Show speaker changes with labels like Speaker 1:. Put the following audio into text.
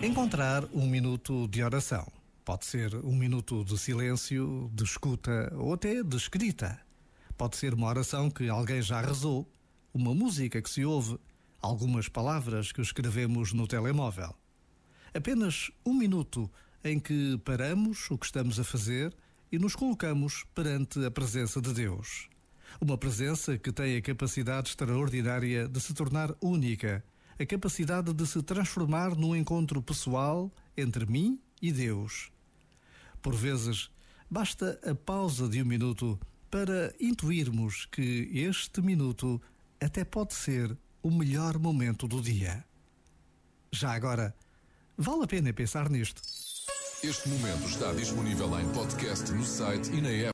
Speaker 1: Encontrar um minuto de oração. Pode ser um minuto de silêncio, de escuta ou até de escrita. Pode ser uma oração que alguém já rezou, uma música que se ouve, algumas palavras que escrevemos no telemóvel. Apenas um minuto em que paramos o que estamos a fazer e nos colocamos perante a presença de Deus. Uma presença que tem a capacidade extraordinária de se tornar única a capacidade de se transformar num encontro pessoal entre mim e Deus. Por vezes, basta a pausa de um minuto para intuirmos que este minuto até pode ser o melhor momento do dia. Já agora, vale a pena pensar nisto.
Speaker 2: Este momento está disponível em podcast no site e na app.